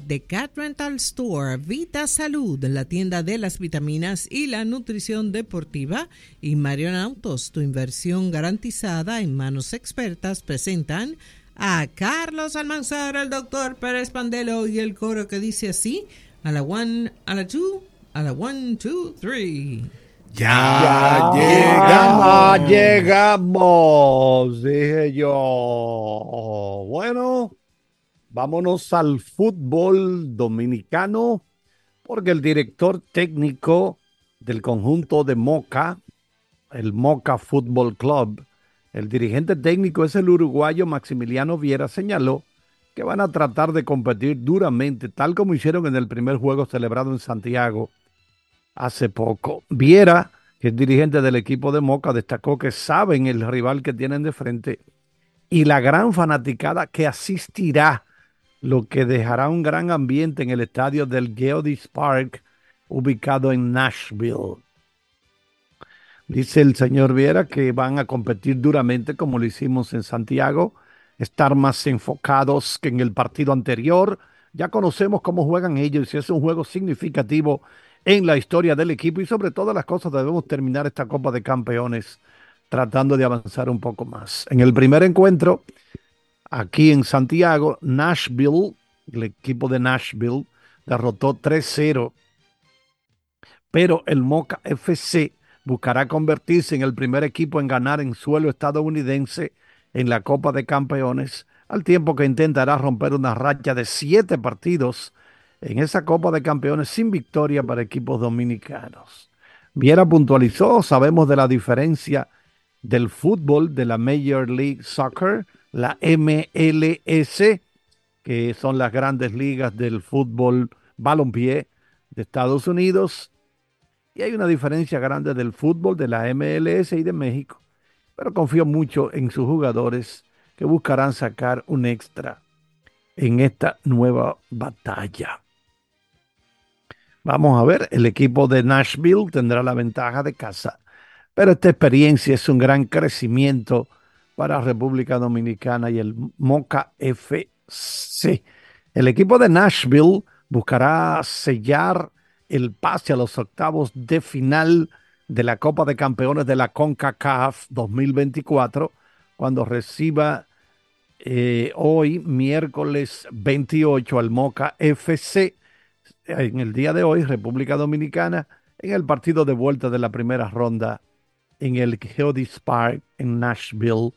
The Cat Rental Store Vita Salud, la tienda de las vitaminas y la nutrición deportiva, y Marion Autos, tu inversión garantizada en manos expertas, presentan a Carlos Almanzar, el doctor Pérez Pandelo y el coro que dice así, a la one, a la two, a la one, two, three. Ya, llegamos. llegamos, dije yo. Bueno, vámonos al fútbol dominicano, porque el director técnico del conjunto de Moca, el Moca Fútbol Club, el dirigente técnico es el uruguayo Maximiliano Viera, señaló que van a tratar de competir duramente, tal como hicieron en el primer juego celebrado en Santiago hace poco. Viera, que es dirigente del equipo de Moca, destacó que saben el rival que tienen de frente y la gran fanaticada que asistirá, lo que dejará un gran ambiente en el estadio del Geodis Park, ubicado en Nashville. Dice el señor Viera que van a competir duramente como lo hicimos en Santiago, estar más enfocados que en el partido anterior. Ya conocemos cómo juegan ellos y es un juego significativo en la historia del equipo y sobre todas las cosas debemos terminar esta Copa de Campeones tratando de avanzar un poco más. En el primer encuentro, aquí en Santiago, Nashville, el equipo de Nashville, derrotó 3-0, pero el Moca FC buscará convertirse en el primer equipo en ganar en suelo estadounidense en la Copa de Campeones, al tiempo que intentará romper una racha de siete partidos en esa Copa de Campeones sin victoria para equipos dominicanos. Viera puntualizó, sabemos de la diferencia del fútbol de la Major League Soccer, la MLS, que son las grandes ligas del fútbol balompié de Estados Unidos, y hay una diferencia grande del fútbol de la MLS y de México, pero confío mucho en sus jugadores que buscarán sacar un extra en esta nueva batalla. Vamos a ver, el equipo de Nashville tendrá la ventaja de casa, pero esta experiencia es un gran crecimiento para República Dominicana y el Moca FC. El equipo de Nashville buscará sellar el pase a los octavos de final de la Copa de Campeones de la CONCACAF 2024 cuando reciba eh, hoy, miércoles 28, al Moca FC en el día de hoy, República Dominicana, en el partido de vuelta de la primera ronda en el Geodis Park en Nashville,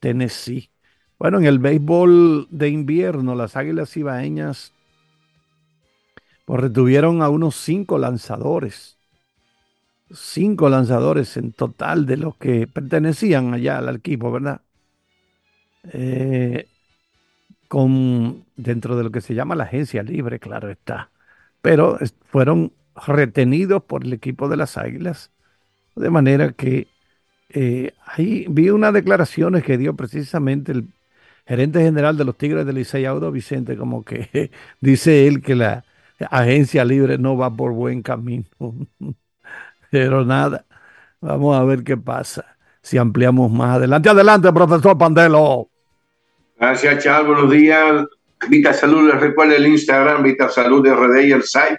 Tennessee. Bueno, en el béisbol de invierno, las Águilas Ibaeñas pues retuvieron a unos cinco lanzadores. Cinco lanzadores en total de los que pertenecían allá al equipo, ¿verdad? Eh, con, dentro de lo que se llama la agencia libre, claro está pero fueron retenidos por el equipo de las Águilas. De manera que eh, ahí vi unas declaraciones que dio precisamente el gerente general de los Tigres del Licey, Audo Vicente, como que dice él que la agencia libre no va por buen camino. Pero nada, vamos a ver qué pasa si ampliamos más adelante. Adelante, profesor Pandelo. Gracias, Charles. Buenos días. Vita Salud, les recuerda el Instagram, Vita Salud RD y el site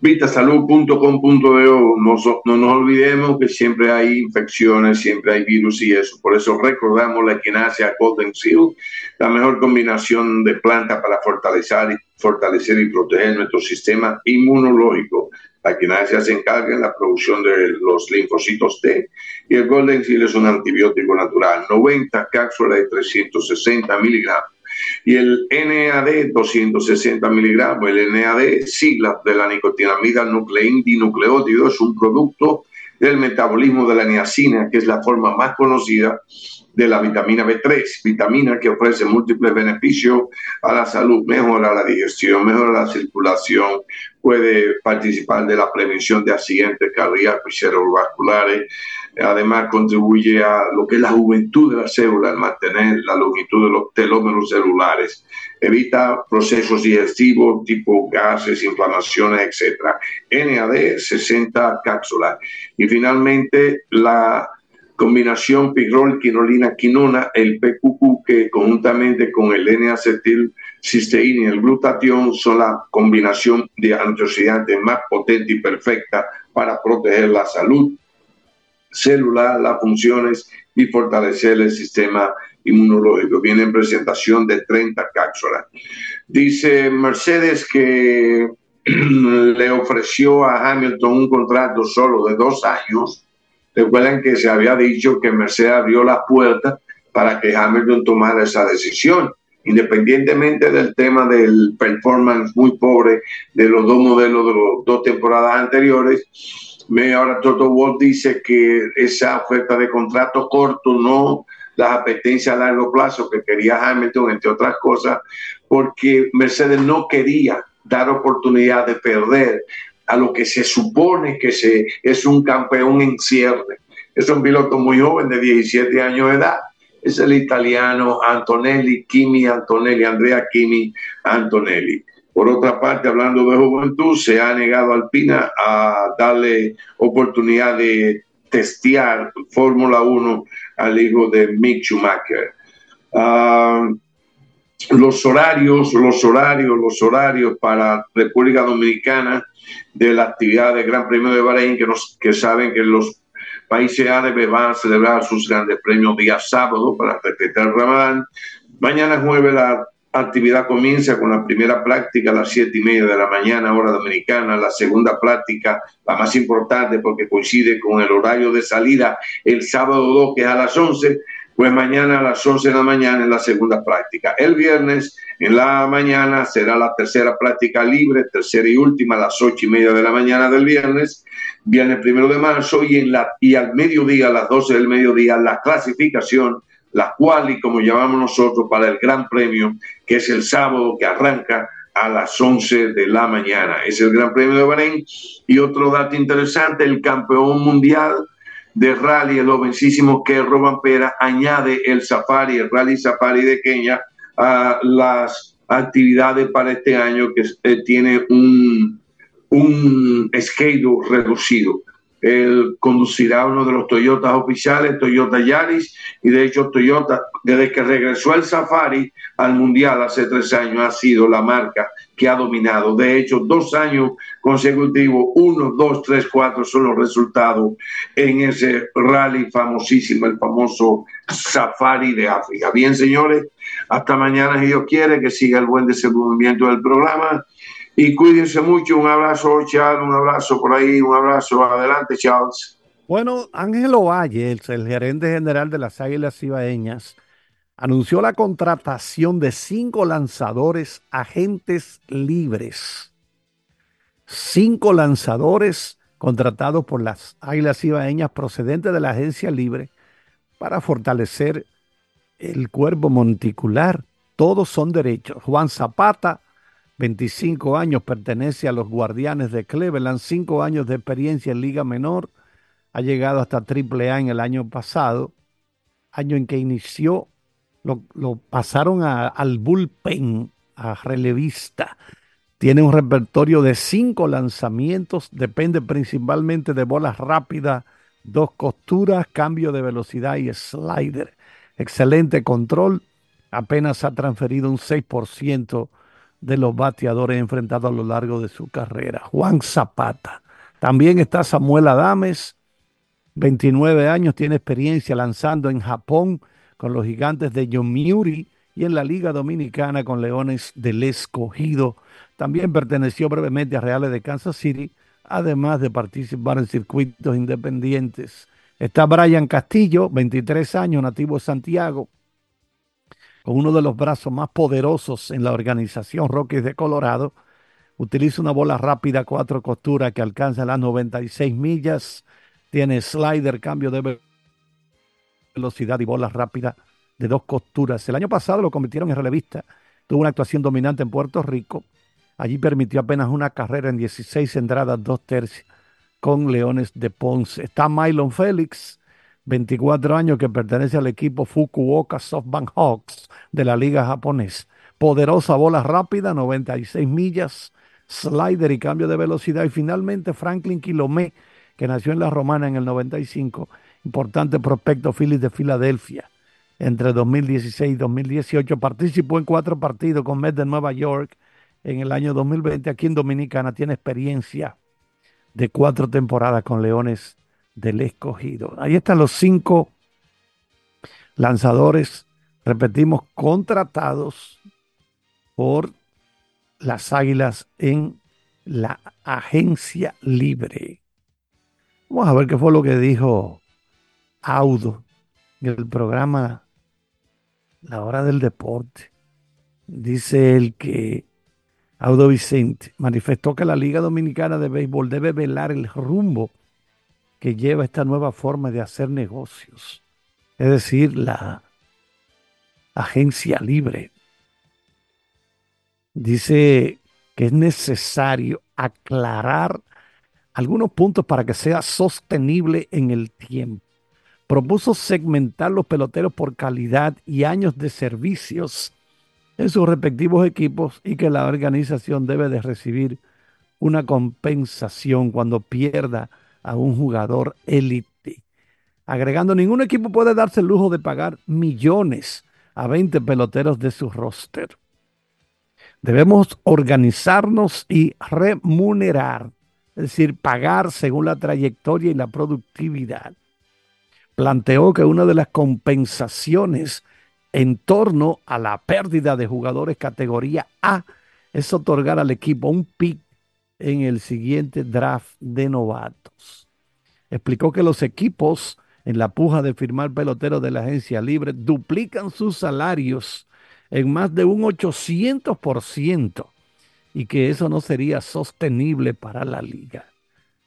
vitasalud.com.do. No, no nos olvidemos que siempre hay infecciones, siempre hay virus y eso. Por eso recordamos la equinacia Golden Seal, la mejor combinación de plantas para fortalecer y, fortalecer y proteger nuestro sistema inmunológico. La equinacia se encarga en la producción de los linfocitos T y el Golden Seal es un antibiótico natural. 90 cápsulas de 360 miligramos y el NAD 260 miligramos. El NAD, sigla de la nicotinamida nucleíndinucleótido, es un producto del metabolismo de la niacina, que es la forma más conocida de la vitamina B3, vitamina que ofrece múltiples beneficios a la salud, mejora la digestión, mejora la circulación, puede participar de la prevención de accidentes cardíacos y cerebrovasculares, además contribuye a lo que es la juventud de la célula, al mantener la longitud de los telómeros celulares, evita procesos digestivos tipo gases, inflamaciones, etc. NAD 60 cápsulas. Y finalmente la combinación pirrol, quinolina, quinona, el PQQ, que conjuntamente con el N-acetil cisteína y el glutatión son la combinación de antioxidantes más potente y perfecta para proteger la salud celular, las funciones y fortalecer el sistema inmunológico. Viene en presentación de 30 cápsulas. Dice Mercedes que le ofreció a Hamilton un contrato solo de dos años. Recuerden que se había dicho que Mercedes abrió la puerta para que Hamilton tomara esa decisión, independientemente del tema del performance muy pobre de los dos modelos de las dos temporadas anteriores. Ahora Toto Wolff dice que esa oferta de contrato corto no las apetencias a largo plazo que quería Hamilton, entre otras cosas, porque Mercedes no quería dar oportunidad de perder a lo que se supone que se, es un campeón en cierre. Es un piloto muy joven de 17 años de edad. Es el italiano Antonelli, Kimi Antonelli, Andrea Kimi Antonelli. Por otra parte, hablando de juventud, se ha negado Alpina a darle oportunidad de testear Fórmula 1 al hijo de Mick Schumacher. Ah, los horarios, los horarios, los horarios para República Dominicana de la actividad del Gran Premio de Bahrein, que, nos, que saben que los países árabes van a celebrar sus grandes premios día sábado para respetar el Ramadán. Mañana jueves la actividad comienza con la primera práctica a las siete y media de la mañana, hora dominicana, la segunda práctica, la más importante porque coincide con el horario de salida el sábado 2, que es a las 11, pues mañana a las 11 de la mañana es la segunda práctica. El viernes en la mañana será la tercera práctica libre, tercera y última a las 8 y media de la mañana del viernes, viernes primero de marzo y, en la, y al mediodía, a las 12 del mediodía, la clasificación la cual y como llamamos nosotros para el Gran Premio, que es el sábado que arranca a las 11 de la mañana. Es el Gran Premio de Bahrein. Y otro dato interesante, el campeón mundial de rally, el jovencísimo que Roban Pera, añade el safari, el rally safari de Kenia a las actividades para este año que eh, tiene un, un reducido. Él conducirá uno de los Toyotas oficiales, Toyota Yaris, y de hecho Toyota, desde que regresó el Safari al Mundial hace tres años, ha sido la marca que ha dominado. De hecho, dos años consecutivos, uno, dos, tres, cuatro son los resultados en ese rally famosísimo, el famoso Safari de África. Bien, señores, hasta mañana si Dios quiere, que siga el buen desenvolvimiento del programa y cuídense mucho. Un abrazo, Charles, un abrazo por ahí, un abrazo. Adelante, Charles. Bueno, Ángelo Valle, el gerente general de las Águilas Ibaeñas, anunció la contratación de cinco lanzadores agentes libres. Cinco lanzadores contratados por las Águilas Ibaeñas procedentes de la agencia libre para fortalecer el cuerpo monticular. Todos son derechos. Juan Zapata, 25 años, pertenece a los Guardianes de Cleveland, 5 años de experiencia en Liga Menor, ha llegado hasta AAA en el año pasado, año en que inició, lo, pasaron al bullpen, a relevista. Tiene un repertorio de cinco lanzamientos, depende principalmente de bolas rápidas, dos costuras, cambio de velocidad y slider. Excelente control, apenas ha transferido un 6% de los bateadores enfrentados a lo largo de su carrera. Juan Zapata. También está Samuel Adames, 29 años, tiene experiencia lanzando en Japón con los gigantes de Yomiuri y en la Liga Dominicana con Leones del Escogido. También perteneció brevemente a Reales de Kansas City, además de participar en circuitos independientes. Está Brian Castillo, 23 años, nativo de Santiago, con uno de los brazos más poderosos en la organización Rockies de Colorado. Utiliza una bola rápida, cuatro costuras que alcanza las 96 millas. Tiene slider, cambio de velocidad y bola rápida de dos costuras. El año pasado lo convirtieron en relevista. Tuvo una actuación dominante en Puerto Rico. Allí permitió apenas una carrera en 16 entradas, dos tercios con Leones de Ponce. Está Mylon Félix, 24 años, que pertenece al equipo Fukuoka SoftBank Hawks de la liga japonesa. Poderosa bola rápida, 96 millas, slider y cambio de velocidad. Y finalmente Franklin Quilomé, que nació en La Romana en el 95 importante prospecto Phillies de Filadelfia entre 2016 y 2018. Participó en cuatro partidos con Mets de Nueva York en el año 2020. Aquí en Dominicana tiene experiencia de cuatro temporadas con Leones del Escogido. Ahí están los cinco lanzadores, repetimos, contratados por las Águilas en la agencia libre. Vamos a ver qué fue lo que dijo Audo en el programa La Hora del Deporte. Dice él que Audo Vicente manifestó que la Liga Dominicana de Béisbol debe velar el rumbo que lleva esta nueva forma de hacer negocios, es decir, la agencia libre. Dice que es necesario aclarar algunos puntos para que sea sostenible en el tiempo. Propuso segmentar los peloteros por calidad y años de servicios en sus respectivos equipos y que la organización debe de recibir una compensación cuando pierda a un jugador élite. Agregando, ningún equipo puede darse el lujo de pagar millones a 20 peloteros de su roster. Debemos organizarnos y remunerar, es decir, pagar según la trayectoria y la productividad. Planteó que una de las compensaciones en torno a la pérdida de jugadores categoría A es otorgar al equipo un pick en el siguiente draft de novatos. Explicó que los equipos en la puja de firmar peloteros de la agencia libre duplican sus salarios en más de un 800% y que eso no sería sostenible para la liga.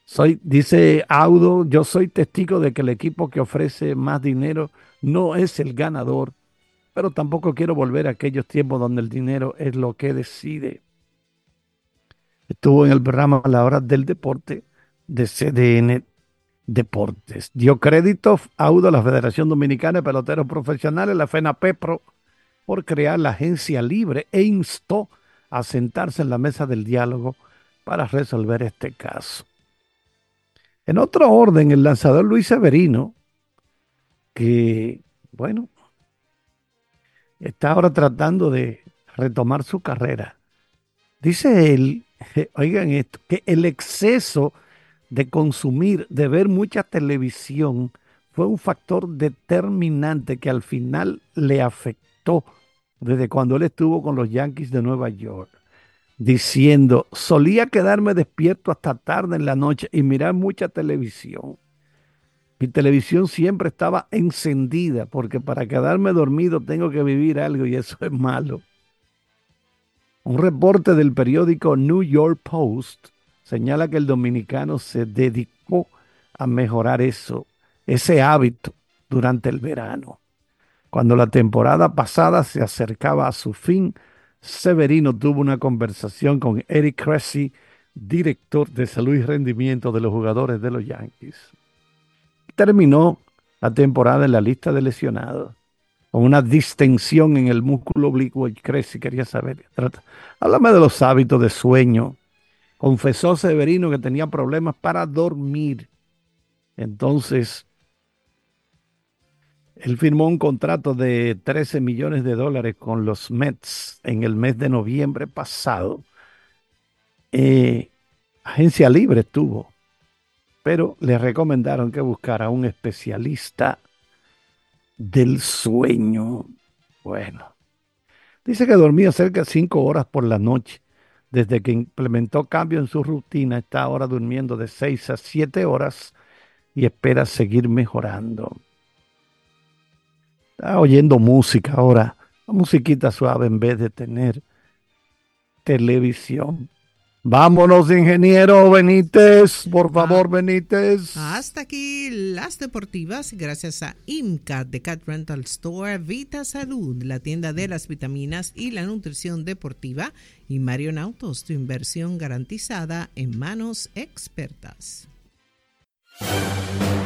Soy, dice Audo, yo soy testigo de que el equipo que ofrece más dinero no es el ganador pero tampoco quiero volver a aquellos tiempos donde el dinero es lo que decide. Estuvo en el programa a la hora del deporte de CDN Deportes. Dio crédito a la Federación Dominicana de Peloteros Profesionales, la FENAPEPRO, por crear la agencia libre e instó a sentarse en la mesa del diálogo para resolver este caso. En otro orden, el lanzador Luis Severino, que, bueno, está ahora tratando de retomar su carrera. Dice él, oigan esto, que el exceso de consumir, de ver mucha televisión, fue un factor determinante que al final le afectó desde cuando él estuvo con los Yankees de Nueva York, diciendo, solía quedarme despierto hasta tarde en la noche y mirar mucha televisión. Mi televisión siempre estaba encendida porque para quedarme dormido tengo que vivir algo y eso es malo. Un reporte del periódico New York Post señala que el dominicano se dedicó a mejorar eso, ese hábito durante el verano. Cuando la temporada pasada se acercaba a su fin, Severino tuvo una conversación con Eric Cressy, director de salud y rendimiento de los jugadores de los Yankees terminó la temporada en la lista de lesionados con una distensión en el músculo oblicuo y crece. Quería saber. Háblame de los hábitos de sueño. Confesó Severino que tenía problemas para dormir. Entonces, él firmó un contrato de 13 millones de dólares con los Mets en el mes de noviembre pasado. Eh, agencia libre estuvo pero le recomendaron que buscara un especialista del sueño. Bueno, dice que dormía cerca de cinco horas por la noche. Desde que implementó cambio en su rutina, está ahora durmiendo de seis a siete horas y espera seguir mejorando. Está oyendo música ahora, musiquita suave en vez de tener televisión. Vámonos, ingeniero Benítez, por ah, favor, Benítez. Hasta aquí las deportivas, gracias a IMCA de Cat Rental Store, Vita Salud, la tienda de las vitaminas y la nutrición deportiva, y Marion Autos, tu inversión garantizada en manos expertas.